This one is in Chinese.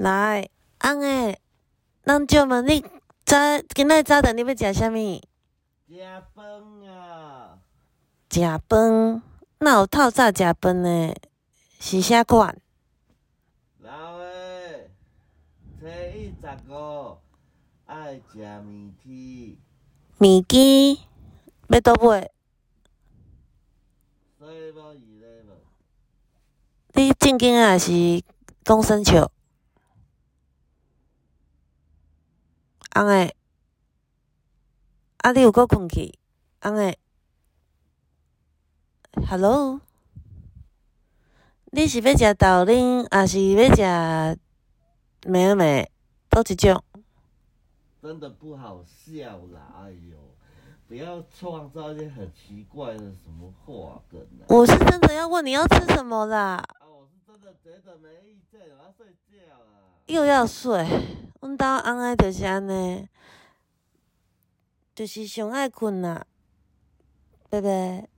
来，翁诶，咱借问你早今仔早顿你要食啥物？食饭啊！食饭，哪有透早食饭诶？是啥款？老诶，初一十五爱食面体，面筋要倒买？所以无二个无。你正经啊，是讲生笑？翁诶，啊，你有搁困去？翁诶，Hello，你是要食豆奶，还是要食梅尔美？倒一种？真的不好笑啦！哎呦，不要创造一些很奇怪的什么话梗啊！我是真的要问你要吃什么啦？啊，我是真的觉得没意见，我要睡觉了。又要睡，阮兜翁诶就是安尼，就是上爱困啦，拜拜。